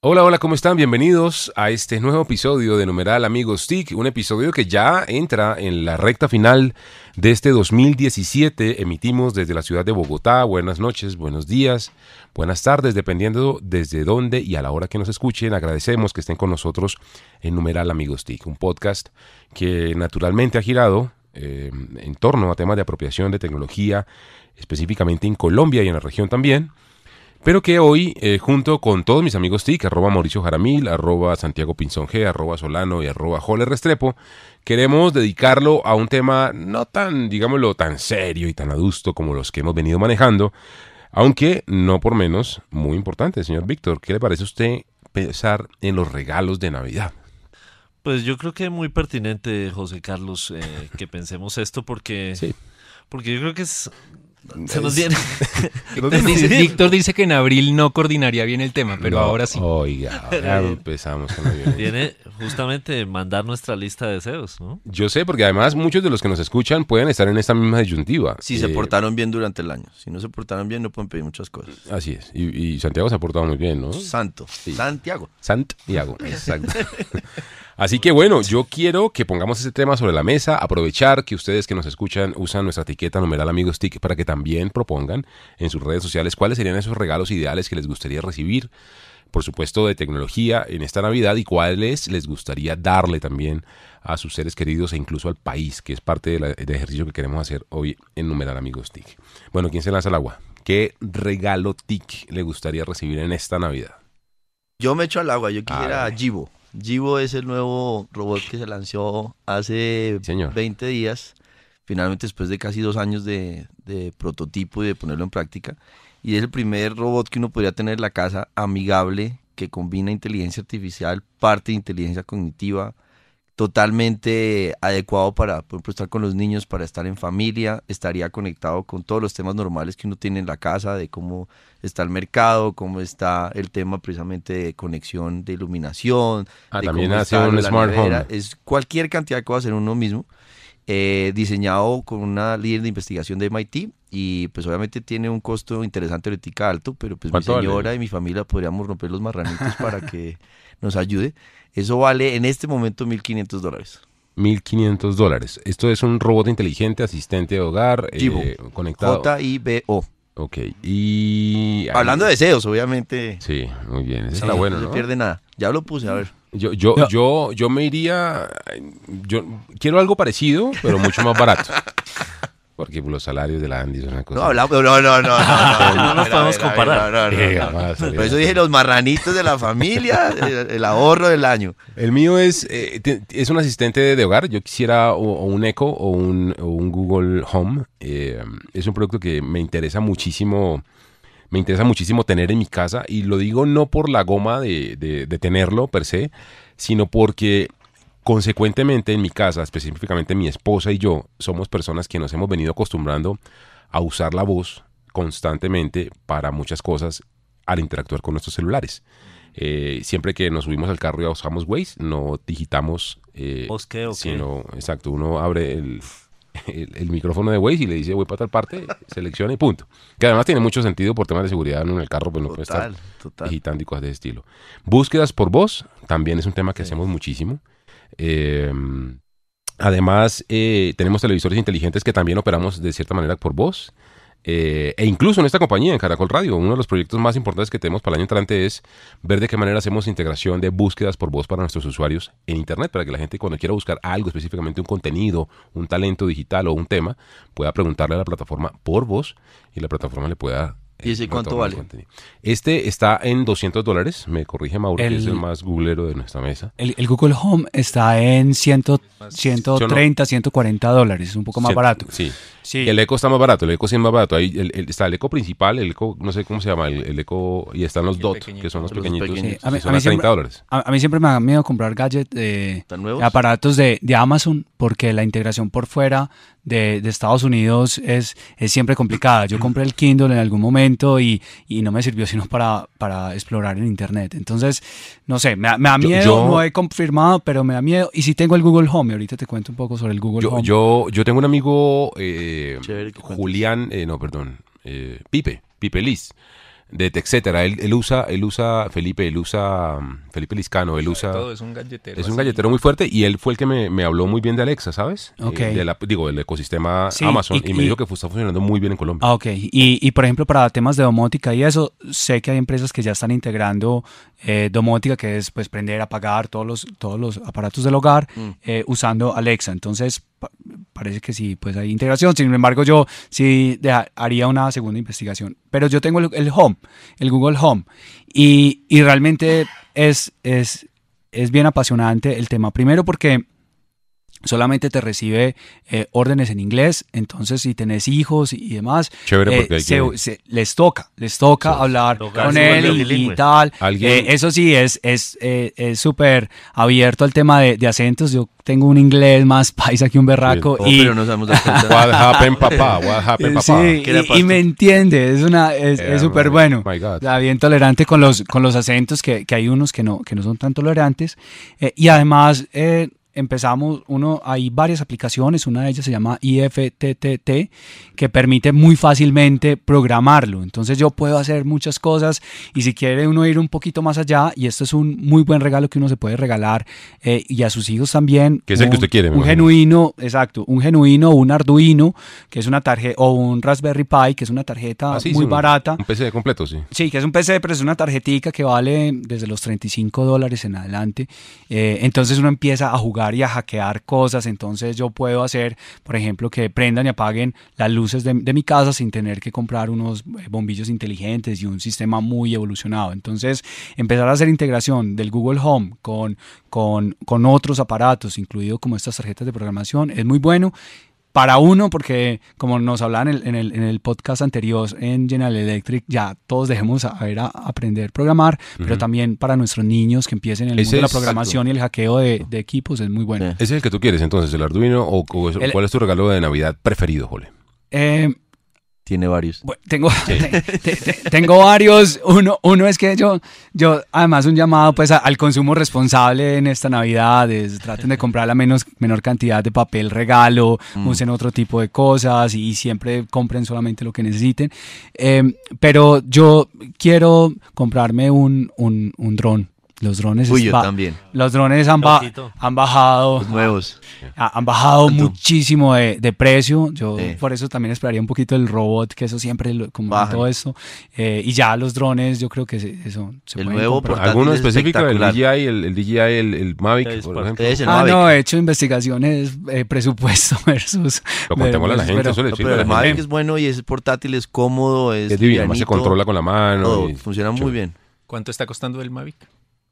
Hola, hola, ¿cómo están? Bienvenidos a este nuevo episodio de Numeral Amigos TIC, un episodio que ya entra en la recta final de este 2017. Emitimos desde la ciudad de Bogotá. Buenas noches, buenos días, buenas tardes, dependiendo desde dónde y a la hora que nos escuchen. Agradecemos que estén con nosotros en Numeral Amigos TIC, un podcast que naturalmente ha girado eh, en torno a temas de apropiación de tecnología, específicamente en Colombia y en la región también pero que hoy, eh, junto con todos mis amigos TIC, arroba Mauricio Jaramil, arroba Santiago Pinzón G, arroba Solano y arroba Jole Restrepo, queremos dedicarlo a un tema no tan, digámoslo, tan serio y tan adusto como los que hemos venido manejando, aunque no por menos muy importante, señor Víctor. ¿Qué le parece a usted pensar en los regalos de Navidad? Pues yo creo que es muy pertinente, José Carlos, eh, que pensemos esto porque, Sí. porque yo creo que es, se nos viene. Dice- Víctor dice que en abril no coordinaría bien el tema, pero No, ahora sí. Oiga, ya empezamos con la violencia. Viene justamente mandar nuestra lista de deseos, ¿no? Yo sé, porque además muchos de los que nos escuchan pueden estar en esta misma disyuntiva. Si se Eh, portaron bien durante el año. Si no se portaron bien, no pueden pedir muchas cosas. Así es. Y, y Santiago se ha portado muy bien, ¿no? Santo. Santiago. Santiago, exacto. Así que bueno, yo quiero que pongamos ese tema sobre la mesa, aprovechar que ustedes que nos escuchan usan nuestra etiqueta numeral amigos TIC para que también propongan en sus redes sociales cuáles serían esos regalos ideales que les gustaría recibir, por supuesto de tecnología en esta Navidad y cuáles les gustaría darle también a sus seres queridos e incluso al país, que es parte de del ejercicio que queremos hacer hoy en numeral amigos TIC. Bueno, ¿quién se lanza al agua? ¿Qué regalo TIC le gustaría recibir en esta Navidad? Yo me echo al agua. Yo quisiera. Jibo. Jibo es el nuevo robot que se lanzó hace señor. 20 días. Finalmente, después de casi dos años de, de prototipo y de ponerlo en práctica. Y es el primer robot que uno podría tener en la casa amigable, que combina inteligencia artificial, parte de inteligencia cognitiva, totalmente adecuado para, por ejemplo, estar con los niños, para estar en familia, estaría conectado con todos los temas normales que uno tiene en la casa, de cómo está el mercado, cómo está el tema precisamente de conexión de iluminación, Ah, de también hace un smart nevera. home. Es cualquier cantidad que va a hacer uno mismo, eh, diseñado con una líder de investigación de MIT y pues obviamente tiene un costo interesante ahorita alto, pero pues mi señora y mi familia podríamos romper los marranitos para que nos ayude. Eso vale en este momento 1.500 dólares. 1.500 dólares. Esto es un robot inteligente, asistente de hogar, eh, conectado. J-I-B-O. Ok. Y... Hablando de deseos, obviamente. Sí, muy bien. Esa Sí, está buena, no ¿no? se pierde nada. Ya lo puse, a ver. Yo, yo, No. yo, yo me iría... Yo quiero algo parecido, pero mucho más barato. Porque los salarios de la Andy son una cosa... No, hablamos. No, no, no. No, no, No nos podemos comparar. no, no, no, Eh, Por eso dije los marranitos de la familia, el, el ahorro del año. El mío es, eh, te- es un asistente de hogar. Yo quisiera o, o un Echo o un, o un Google Home. Eh, es un producto que me interesa muchísimo. Me interesa muchísimo tener en mi casa. Y lo digo no por la goma de, de- de tenerlo per se, sino porque consecuentemente en mi casa, específicamente mi esposa y yo, somos personas que nos hemos venido acostumbrando a usar la voz constantemente para muchas cosas al interactuar con nuestros celulares. Eh, siempre que nos subimos al carro y usamos Waze, no digitamos, eh, sino, exacto, uno abre el, el- el micrófono de Waze y le dice voy para tal parte, selecciona y punto. Que además tiene mucho sentido por temas de seguridad en el carro, pues no puede estar Total, digitando y cosas de ese estilo. Búsquedas por voz también es un tema que hacemos muchísimo. Eh, además, eh, tenemos televisores inteligentes que también operamos de cierta manera por voz. Eh, e incluso en esta compañía, en Caracol Radio, uno de los proyectos más importantes que tenemos para el año entrante es ver de qué manera hacemos integración de búsquedas por voz para nuestros usuarios en Internet, para que la gente cuando quiera buscar algo, específicamente un contenido, un talento digital o un tema, pueda preguntarle a la plataforma por voz y la plataforma le pueda... ¿Y ese eh, cuánto vale? Este está en 200 dólares, me corrige Mauro, que El- es el más googlero de nuestra mesa. El, el Google Home está en 100, 130, 140 dólares, es un poco más Cien- barato. Sí. Sí. El Eco está más barato, el Eco sí es más barato. Ahí el- el- está el Eco principal, el Eco, no sé cómo se llama, el, el Eco, y están los El DOT, que son los Los pequeñitos, pequeñitos. Sí, a mí- que son a mí a 30 siempre- dólares. A, a mí siempre me da miedo comprar gadgets de ¿Tan nuevos? aparatos de, de Amazon porque la integración por fuera de, de Estados Unidos es, es siempre complicada. Yo compré el Kindle en algún momento y, y no me sirvió sino para, para explorar en Internet. Entonces, no sé, me, da- me da miedo, yo- no he confirmado, pero me da miedo. Y si tengo el Google Home, ahorita te cuento un poco sobre el Google Yo, Home. yo, yo tengo un amigo, eh, Chévere. Julián, eh, no, perdón, eh, Pipe, Pipe Liz, de Texetera. Él, él usa, él usa, Felipe, él usa, mm, Felipe Liscano, él usa... Todo es un galletero. Es un así. galletero muy fuerte y él fue el que me, me habló muy bien de Alexa, ¿sabes? Ok. Eh, de la- digo, del ecosistema Sí, Amazon. y- Y, me y- dijo que está funcionando muy bien en Colombia. Ah, ok. Y, y por ejemplo, para temas de domótica y eso, sé que hay empresas que ya están integrando eh, domótica, que es pues prender, apagar todos los, todos los aparatos del hogar Mm. eh, usando Alexa. Entonces, parece que sí, pues hay integración. Sin embargo, yo sí haría una segunda investigación. Pero yo tengo el, el Home, el Google Home. Y, y realmente es, es, es bien apasionante el tema. Primero porque solamente te recibe eh, órdenes en inglés, entonces si tenés hijos y, demás, Chévere eh, porque hay se- que- se- les toca, les toca Sí. hablar Toca con él y- tal. Alguien- Eh, eso sí, es es eh, es súper abierto al tema de, de acentos. Yo tengo un inglés más paisa que un berraco. Oh, y, pero no sabemos. What happened, papá? What happened, papá? sí, ¿Qué era y- y, me entiende, es una es es súper bueno. O sea, bien tolerante con los, con los acentos, que, que hay unos que no, que no son tan tolerantes. Eh, y además eh, empezamos, uno, hay varias aplicaciones, una de ellas se llama IFTTT, que permite muy fácilmente programarlo. Entonces yo puedo hacer muchas cosas y si quiere uno ir un poquito más allá, y esto es un muy buen regalo que uno se puede regalar eh, y a sus hijos también. Que es el que un- usted quiere, me Un imagino. genuino, exacto, un genuino, un Arduino, que es una tarjeta, o un Raspberry Pi, que es una tarjeta Ah, sí, muy sí, un- barata. Un PC completo, sí. Sí, que es un PC, pero es una tarjetica que vale desde los 35 dólares en adelante. Eh, entonces uno empieza a jugar y a hackear cosas. Entonces yo puedo hacer, por ejemplo, que prendan y apaguen las luces de, de mi casa sin tener que comprar unos eh, bombillos inteligentes y un sistema muy evolucionado. Entonces empezar a hacer integración del Google Home con, con, con otros aparatos, incluido como estas tarjetas de programación, es muy bueno para uno, porque como nos hablaban en el, en el, en el podcast anterior en General Electric, ya todos dejemos a, ver a, aprender a programar, pero también para nuestros niños que empiecen en el Ese mundo de la programación y el hackeo de, de equipos es muy bueno. ¿Ese es el que tú quieres entonces, el Arduino? ¿O, o es- El- cuál es tu regalo de Navidad preferido, Jole? Eh, Tiene varios. bueno, tengo, te- te- te- tengo varios. Uno, uno es que yo, yo, además, un llamado pues a- al consumo responsable en esta Navidad. es, traten de comprar la menos, menor cantidad de papel regalo, Mm. usen otro tipo de cosas y siempre compren solamente lo que necesiten. Eh, pero yo quiero comprarme un, un, un dron. Los drones, Uy, yo también. los drones han, ba- han bajado Los nuevos. ha- han bajado muchísimo de, de precio. Yo Sí. por eso también esperaría un poquito el robot, que eso siempre, lo- como Bajan. todo esto. Eh, y ya los drones, yo creo que se- eso se El nuevo ¿Alguno es específico? ¿El. DJI, el, el DJI, el, el Mavic, Es por por- ejemplo? es el Ah, Mavic. no, he hecho investigaciones, eh, presupuesto versus. Lo contémosle a la gente, pero- eso le No, pero el Mavic gente. es bueno y es portátil, es cómodo, es, Es divino, además se controla con la mano. todo, y- funciona muy bien. ¿Cuánto está costando el Mavic?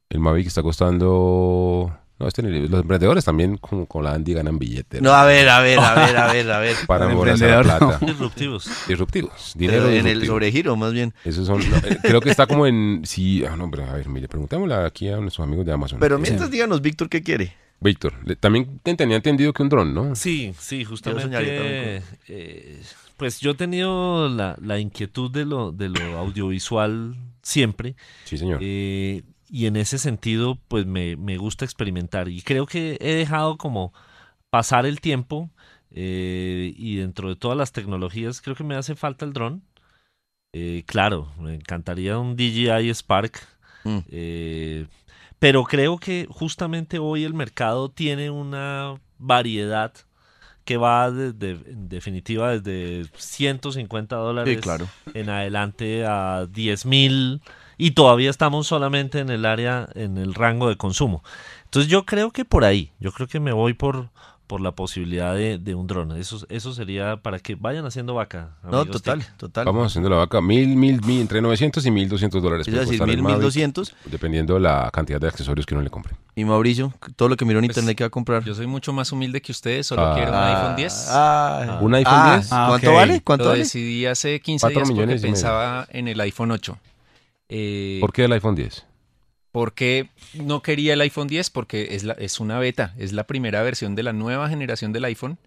El Mavic está costando... No, este, ni- los emprendedores también con, con la Andy ganan billetes. No, a ver, a ver, a ver, a ver, a ver. Para emprendedor, plata. Disruptivos. Disruptivos. Dinero Pero en el sobregiro, más bien. Esos son, no, eh, creo que está como en... Sí, ah, no, pero a ver, mire, preguntémosle aquí a nuestros amigos de Amazon. Pero mientras díganos, Víctor, ¿qué quiere? Víctor, también te- tenía entendido que un dron, ¿no? Sí, sí, justamente. eh, pues yo he tenido la, la inquietud de lo, de lo audiovisual siempre. Sí, señor. eh, y en ese sentido, pues me, me gusta experimentar. Y creo que he dejado como pasar el tiempo. eh, y dentro de todas las tecnologías, creo que me hace falta el dron. Eh, claro, me encantaría un DJI Spark. Mm. eh, pero creo que justamente hoy el mercado tiene una variedad que va desde, en definitiva desde 150 dólares Sí, claro. en adelante a 10 mil y todavía estamos solamente en el área, en el rango de consumo. Entonces yo creo que por ahí, yo creo que me voy por, por la posibilidad de, de un dron. Eso, eso sería para que vayan haciendo vaca. No, total, total. Vamos haciendo la vaca. Mil, mil, mil, entre 900 y 1200 dólares. Es decir, mil, Mavic, mil doscientos. Dependiendo de la cantidad de accesorios que uno le compre. Y Mauricio, todo lo que miró en Pues, internet que va a comprar. Yo soy mucho más humilde que ustedes, solo Ah. quiero un iPhone 10. Ah, ¿Un iPhone ah, 10? Ah, ¿Cuánto vale? ¿Cuánto Lo vale? decidí hace 15 Cuatro días porque millones pensaba en el iPhone 8. Eh, ¿Por qué el iPhone 10? ¿Por qué no quería el iPhone 10? Porque es, la, es una beta, es la primera versión de la nueva generación del iPhone.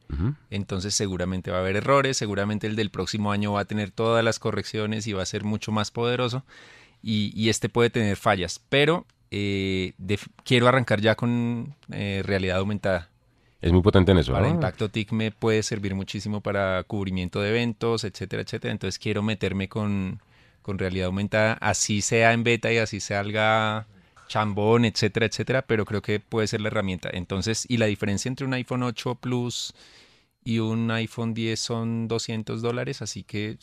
Entonces seguramente va a haber errores, seguramente el del próximo año va a tener todas las correcciones y va a ser mucho más poderoso. Y, y este puede tener fallas, pero eh, quiero arrancar ya con eh, realidad aumentada. Es muy potente en eso. Para. Impacto TIC me puede servir muchísimo para cubrimiento de eventos, etcétera, etcétera. Entonces quiero meterme con, con realidad aumentada, así sea en beta y así salga chambón, etcétera, etcétera, pero creo que puede ser la herramienta. Entonces, y la diferencia entre un iPhone 8 Plus y un iPhone 10 son 200 dólares, así que,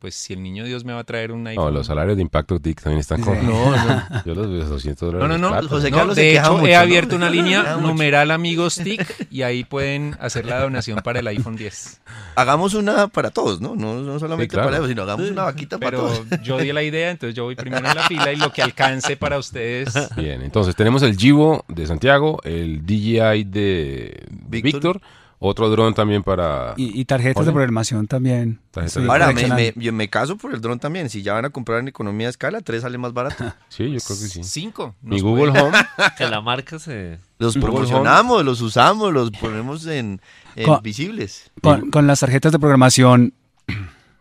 pues si el niño Dios me va a traer un No, iPhone... los salarios de Impacto TIC también están con... No, no. Yo los veo 200 dólares. No, no, no, plata. José No, Carlos se de hecho, mucho, he ¿no? abierto una línea numeral amigos TIC y ahí pueden hacer la donación para el iPhone 10. Hagamos una para todos, ¿no? No, no solamente Sí, claro. para ellos, sino hagamos una vaquita para Pero todos. yo di la idea, entonces yo voy primero en la fila y lo que alcance para ustedes. Bien, entonces tenemos el Givo de Santiago, el DJI de Víctor. Víctor, otro dron también para... Y, y tarjetas de programación también. De- Ahora, me, me- yo me caso por el dron también. Si ya van a comprar en economía de escala, tres sale más barato. Sí, yo creo que sí. Cinco. Mi Nos Google puede- Home, Que la marca se... Los promocionamos, los usamos, los ponemos en, en Co- visibles. Con, con las tarjetas de programación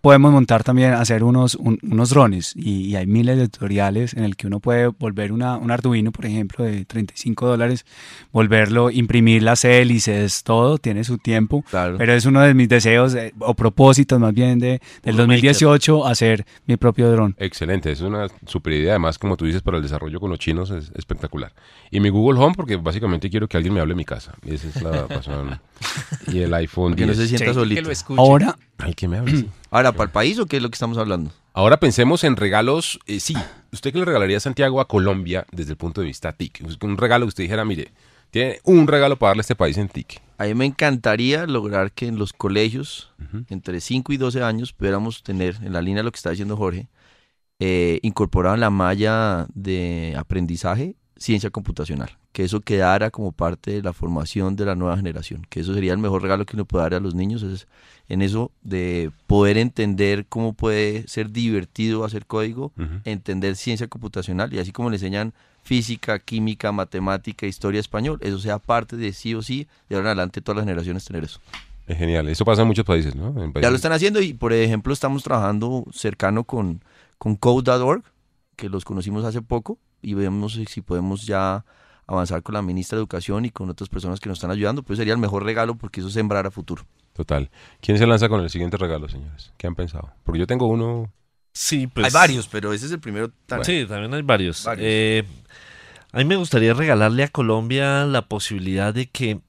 podemos montar también, hacer unos, un- unos drones y, y hay miles de tutoriales en el que uno puede volver una, un Arduino, por ejemplo, de 35 dólares, volverlo, imprimir las hélices, todo, tiene su tiempo. Claro. Pero es uno de mis deseos eh, o propósitos más bien de, del Puro 2018 hacer mi propio dron. excelente, es una super idea. Además, como tú dices, para el desarrollo con los chinos es espectacular. Y mi Google Home, porque básicamente quiero que alguien me hable en mi casa. Esa es la razón. Y el iPhone Que no 10. se sienta que solito. lo escuche. Ahora, Al que me hable, sí. Ahora, ¿para el país o qué es lo que estamos hablando? Ahora pensemos en regalos. eh, sí, ¿usted qué le regalaría a Santiago a Colombia desde el punto de vista TIC? Un regalo que usted dijera, mire, tiene un regalo para darle a este país en TIC. A mí me encantaría lograr que en los colegios, entre 5 y 12 años, pudiéramos tener, en la línea de lo que está diciendo Jorge, eh, incorporado en la malla de aprendizaje ciencia computacional. Que eso quedara como parte de la formación de la nueva generación. Que eso sería el mejor regalo que uno puede dar a los niños. Es en eso de poder entender cómo puede ser divertido hacer código, entender ciencia computacional y así como le enseñan física, química, matemática, historia, español, eso sea parte de sí o sí, de ahora en adelante todas las generaciones tener eso. Es genial. Eso pasa en muchos países, ¿no? En Ya lo están haciendo y por ejemplo estamos trabajando cercano con, con Code.org, que los conocimos hace poco y vemos si- podemos ya avanzar con la ministra de Educación y con otras personas que nos están ayudando, pues sería el mejor regalo porque eso es sembrar a futuro. Total. ¿Quién se lanza con el siguiente regalo, señores? ¿Qué han pensado? Porque yo tengo uno... Sí, pues... Hay varios, pero ese es el primero. tan- Sí, también hay varios. Varios. Eh, a mí me gustaría regalarle a Colombia la posibilidad de que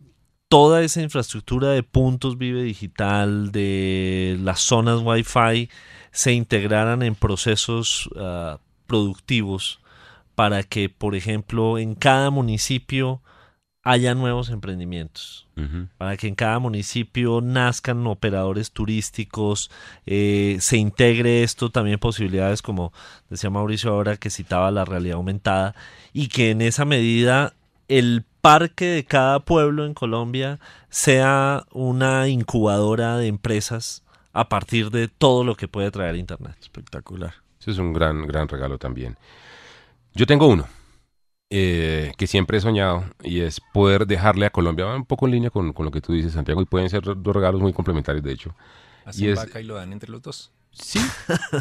toda esa infraestructura de puntos Vive Digital, de las zonas Wi-Fi, se integraran en procesos ah, productivos para que, por ejemplo, en cada municipio haya nuevos emprendimientos para que en cada municipio nazcan operadores turísticos, eh, se integre esto también posibilidades como decía Mauricio ahora que citaba la realidad aumentada y que en esa medida el parque de cada pueblo en Colombia sea una incubadora de empresas a partir de todo lo que puede traer Internet. Espectacular. Ese es un gran, gran regalo también. Yo tengo uno eh, que siempre he soñado y es poder dejarle a Colombia, va un poco en línea con, con lo que tú dices, Santiago, y pueden ser dos regalos muy complementarios, de hecho. Hacen Y es- vaca y lo dan entre los dos. Sí,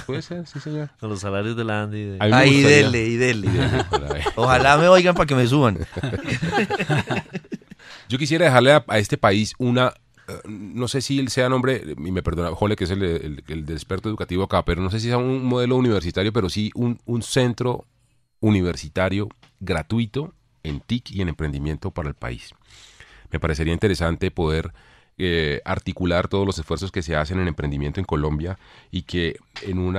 puede ser, sí, señor. Con los salarios de la Andy. de- gustaría- dele, y dele. Ojalá. Ojalá me oigan para que me suban. Yo quisiera dejarle a, a este país una, eh, no sé si él sea nombre, y me perdona, Jole, que es el, el, el experto educativo acá, pero no sé si sea un modelo universitario, pero sí un, un centro universitario gratuito en TIC y en emprendimiento para el país. Me parecería interesante poder eh, articular todos los esfuerzos que se hacen en emprendimiento en Colombia y que en un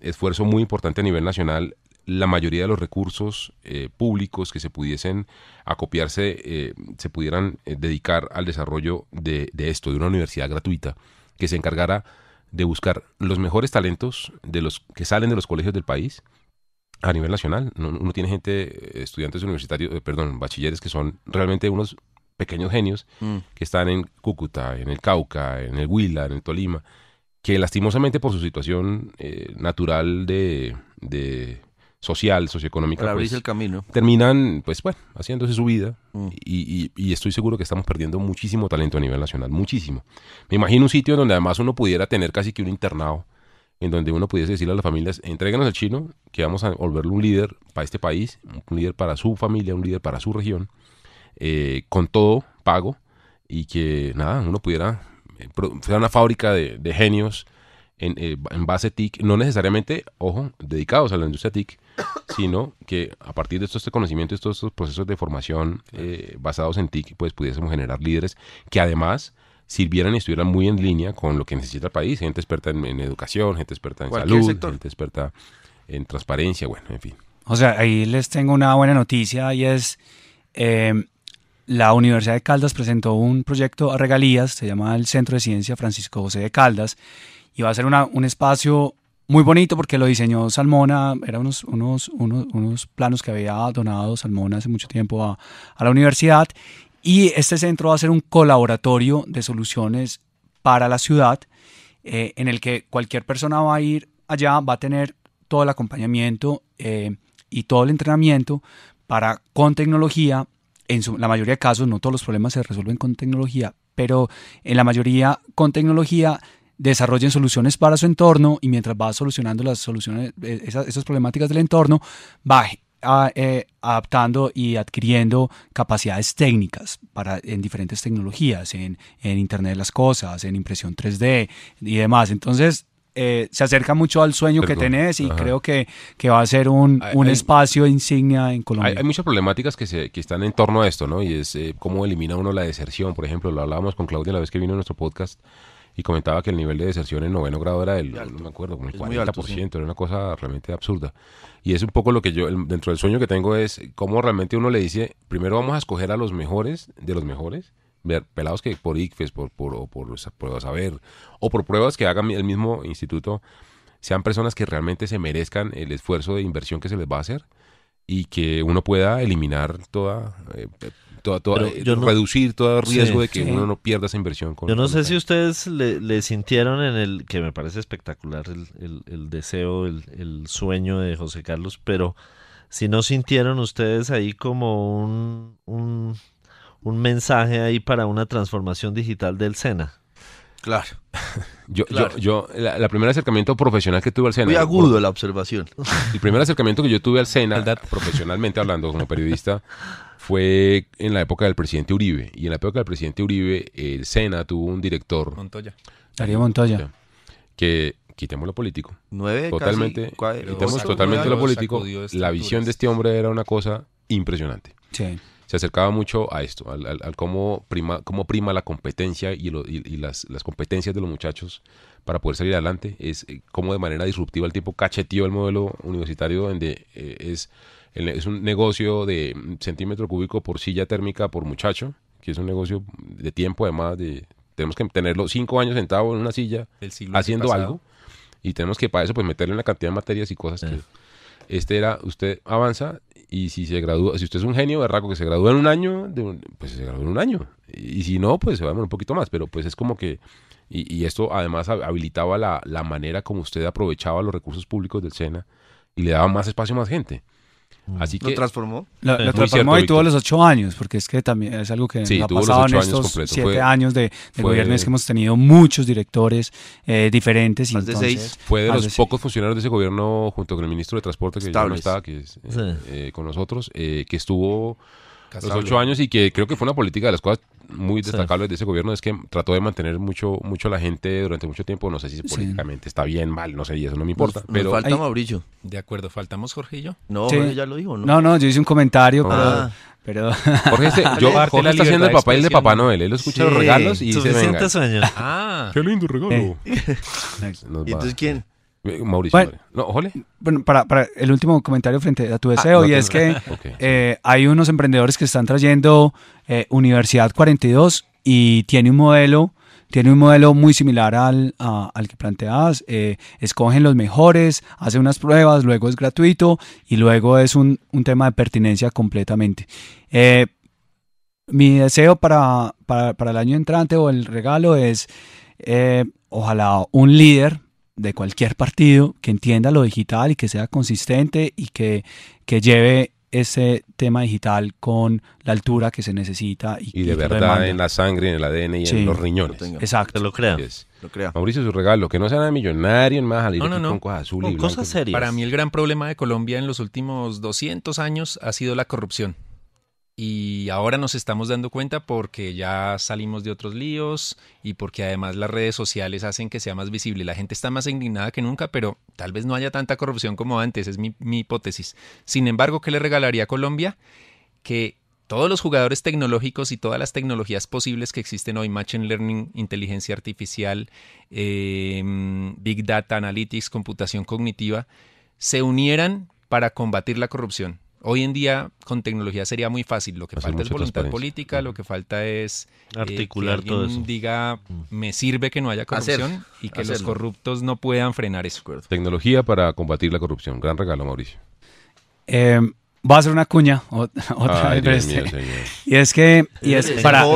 esfuerzo muy importante a nivel nacional la mayoría de los recursos eh, públicos que se pudiesen acopiarse eh, se pudieran eh, dedicar al desarrollo de, de esto, de una universidad gratuita que se encargara de buscar los mejores talentos de los que salen de los colegios del país a nivel nacional. No- Uno tiene gente, eh, estudiantes universitarios, eh, perdón, bachilleres que son realmente unos pequeños genios Mm. que están en Cúcuta, en el Cauca, en el Huila, en el Tolima, que lastimosamente por su situación eh, natural de, de social, socioeconómica, Para pues, el camino. terminan, pues bueno, haciéndose su vida. Mm. Y, y- y estoy seguro que estamos perdiendo muchísimo talento a nivel nacional, muchísimo. Me imagino un sitio donde además uno pudiera tener casi que un internado, en donde uno pudiese decirle a las familias, entréganos al chino, que vamos a volverlo un líder para este país, un líder para su familia, un líder para su región, eh, con todo pago, y que nada, uno pudiera, eh, una fábrica de, genios en, eh, en base TIC, no necesariamente, ojo, dedicados a la industria TIC, sino que a partir de todo este conocimiento, estos, estos procesos de formación eh, basados en TIC, pues pudiésemos generar líderes que además sirvieran y estuvieran muy en línea con lo que necesita el país, gente experta en, en educación, gente experta en salud, sector. gente experta en transparencia, bueno, en fin. O sea, ahí les tengo una buena noticia y es eh, la Universidad de Caldas presentó un proyecto a regalías, se llama el Centro de Ciencia Francisco José de Caldas, y va a ser una- un espacio muy bonito porque lo diseñó Salmona, eran unos, unos, unos, unos planos que había donado Salmona hace mucho tiempo a, a la universidad, y este centro va a ser un colaboratorio de soluciones para la ciudad, eh, en el que cualquier persona va a ir allá, va a tener todo el acompañamiento eh, y todo el entrenamiento para con tecnología, en su- la mayoría de casos, no todos los problemas se resuelven con tecnología, pero en la mayoría con tecnología desarrollen soluciones para su entorno y mientras va solucionando las soluciones, eh, esas, esas problemáticas del entorno, va a- eh, adaptando y adquiriendo capacidades técnicas para, en diferentes tecnologías, en, en Internet de las Cosas, en impresión 3D y demás. Entonces, eh, se acerca mucho al sueño que tenés y Ajá. creo que, que va a ser un, Hay- un hay- espacio insignia en Colombia. Hay, hay muchas problemáticas que, se, que están en torno a esto, ¿no? Y es eh, cómo elimina uno la deserción, por ejemplo, lo hablábamos con Claudia la vez que vino a nuestro podcast y comentaba que el nivel de deserción en noveno grado era el, no me acuerdo, como el Es muy 40%, alto, sí. era una cosa realmente absurda. Y es un poco lo que yo, el- dentro del sueño que tengo es cómo realmente uno le dice, primero vamos a escoger a los mejores de los mejores, ver, pelados que por ICFES, por, por, o por pruebas a ver, o por pruebas que haga el mismo instituto, sean personas que realmente se merezcan el esfuerzo de inversión que se les va a hacer y que uno pueda eliminar toda, eh, toda, toda- Pero eh, yo no- reducir todo riesgo Sí, de que sí. uno no pierda esa inversión. con- Yo no sé si ustedes le, le sintieron en el, que me parece espectacular el, el- el deseo, el, el sueño de José Carlos, pero si no sintieron ustedes ahí como un, un, un mensaje ahí para una transformación digital del SENA. Claro. Yo, Claro. yo, yo la, la primer acercamiento profesional que tuve al SENA. Muy agudo la observación. El primer acercamiento que yo tuve al SENA, profesionalmente hablando como periodista, fue en la época del presidente Uribe. Y en la época del presidente Uribe, el SENA tuvo un director Montoya. Darío Montoya. que, quitemos lo político, Nueve totalmente, casi, quitemos totalmente lo político, la visión de este hombre era una cosa impresionante. Sí. Se acercaba mucho a esto, al, al- al cómo, prima, cómo prima la competencia y, lo- y- y las, las competencias de los muchachos para poder salir adelante. Es eh, cómo de manera disruptiva el tiempo cacheteó el modelo universitario donde eh, es, el- es un negocio de centímetro cúbico por silla térmica por muchacho, que es un negocio de tiempo además de... Tenemos que tenerlo cinco años sentado en una silla haciendo algo y tenemos que para eso pues meterle una cantidad de materias y cosas que este era usted avanza y si se gradúa si usted es un genio berraco que se gradúa en un año pues se gradúa en un año. Y si no pues se va a demorar un poquito más pero pues es como que y, y esto además ha- habilitaba la, la manera como usted aprovechaba los recursos públicos del SENA y le daba más espacio a más gente así ¿Lo transformó? Lo, transformó cierto, y tuvo los ocho años, porque es que también es algo que Sí, nos ha tuvo los pasado en años estos completos. siete Fue- años de, de gobierno, es que hemos tenido muchos directores eh, diferentes. Y Más de entonces, seis. fue de los de seis. pocos funcionarios de ese gobierno junto con el ministro de transporte que ya no estaba que es, eh, Sí. eh, con nosotros eh, que estuvo los ocho años y que creo que fue una política de las cosas muy destacables de ese gobierno es que trató de mantener mucho mucho a la gente durante mucho tiempo no sé si políticamente está bien mal no sé y eso no me importa Nos- nos pero falta. Mauricio. De acuerdo, faltamos Jorge y yo. No, Sí. Jorge ya lo dijo, ¿no? No, no, yo hice un comentario, Ah. pero, Jorge, este- yo, Jorge está haciendo el papel de. Papá Noel él escucha los regalos y dice venga sueño. Ah, qué lindo regalo Eh. ¿Y entonces quién? Eh, Mauricio Bueno. vale. no Jole bueno, para, para el último comentario frente a tu Ah, deseo, no y es que eh, hay unos emprendedores que están trayendo eh, Universidad 42 y tiene un modelo, tiene un modelo muy similar al, a- al que planteabas. eh, escogen los mejores, hacen unas pruebas, luego es gratuito y luego es un, un tema de pertinencia completamente. Eh, mi deseo para, para, para el año entrante o el regalo es, eh, ojalá un líder de cualquier partido que entienda lo digital y que sea consistente y que, que lleve ese tema digital con la altura que se necesita. Y, Y de verdad demanda. en la sangre, en el ADN y Sí. en los riñones. Lo. Exacto. Te lo creo. Así es. Lo crea. Mauricio, su regalo, que no sea nada millonario, en más No, no, no. con cosas azules y cosas serias. Para mí el gran problema de Colombia en los últimos 200 años ha sido la corrupción. Y ahora nos estamos dando cuenta porque ya salimos de otros líos y porque además las redes sociales hacen que sea más visible. La gente está más indignada que nunca, pero tal vez no haya tanta corrupción como antes, es mi, hipótesis. Sin embargo, ¿qué le regalaría a Colombia? Que todos los jugadores tecnológicos y todas las tecnologías posibles que existen hoy, Machine Learning, inteligencia artificial, eh, Big Data Analytics, computación cognitiva, se unieran para combatir la corrupción. Hoy en día con tecnología sería muy fácil. Lo que Hacer falta es voluntad política, lo que falta es eh, Articular que todo alguien eso. diga me sirve que no haya Hacer, corrupción y que los corruptos no puedan frenar eso. Tecnología para combatir la corrupción. Gran regalo, Mauricio. Eh, va a ser una cuña ot- otra Ay, vez. pero Dios mío, señor. y es que y es, Es el para el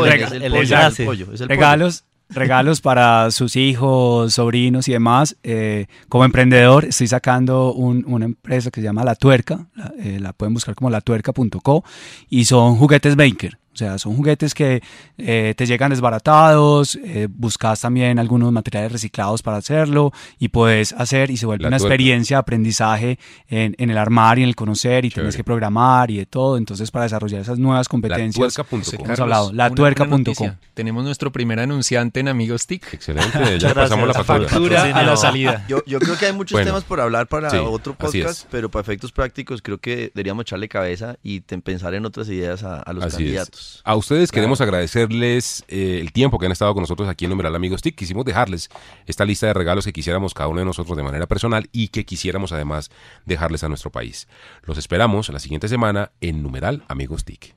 el pollo, enlace. es el pollo, es el pollo. regalos regalos para sus hijos, sobrinos y demás. Eh, como emprendedor estoy sacando un- una empresa que se llama La Tuerca, la, eh, la pueden buscar como latuerca.co y son juguetes Baker. O sea, son juguetes que eh, te llegan desbaratados, eh, buscas también algunos materiales reciclados para hacerlo y puedes hacer y se vuelve La una Tuerca. experiencia de aprendizaje en, en el armar y en el conocer y tienes que programar y de todo. Entonces, para desarrollar esas nuevas competencias, hemos hablado, una latuerca.com. Tenemos nuestro primer anunciante en Amigos TIC. Excelente, ya pasamos la factura. Factura a la salida. Yo, yo creo que hay muchos Bueno, temas por hablar para sí, otro podcast, pero para efectos prácticos creo que deberíamos echarle cabeza y pensar en otras ideas a, a los Así es. A ustedes queremos agradecerles eh, el tiempo que han estado con nosotros aquí en Numeral Amigos TIC. Quisimos dejarles esta lista de regalos que quisiéramos cada uno de nosotros de manera personal y que quisiéramos además dejarles a nuestro país. Los esperamos la siguiente semana en Numeral Amigos TIC.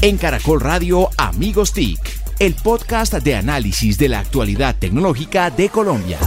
En Caracol Radio Amigos TIC, el podcast de análisis de la actualidad tecnológica de Colombia.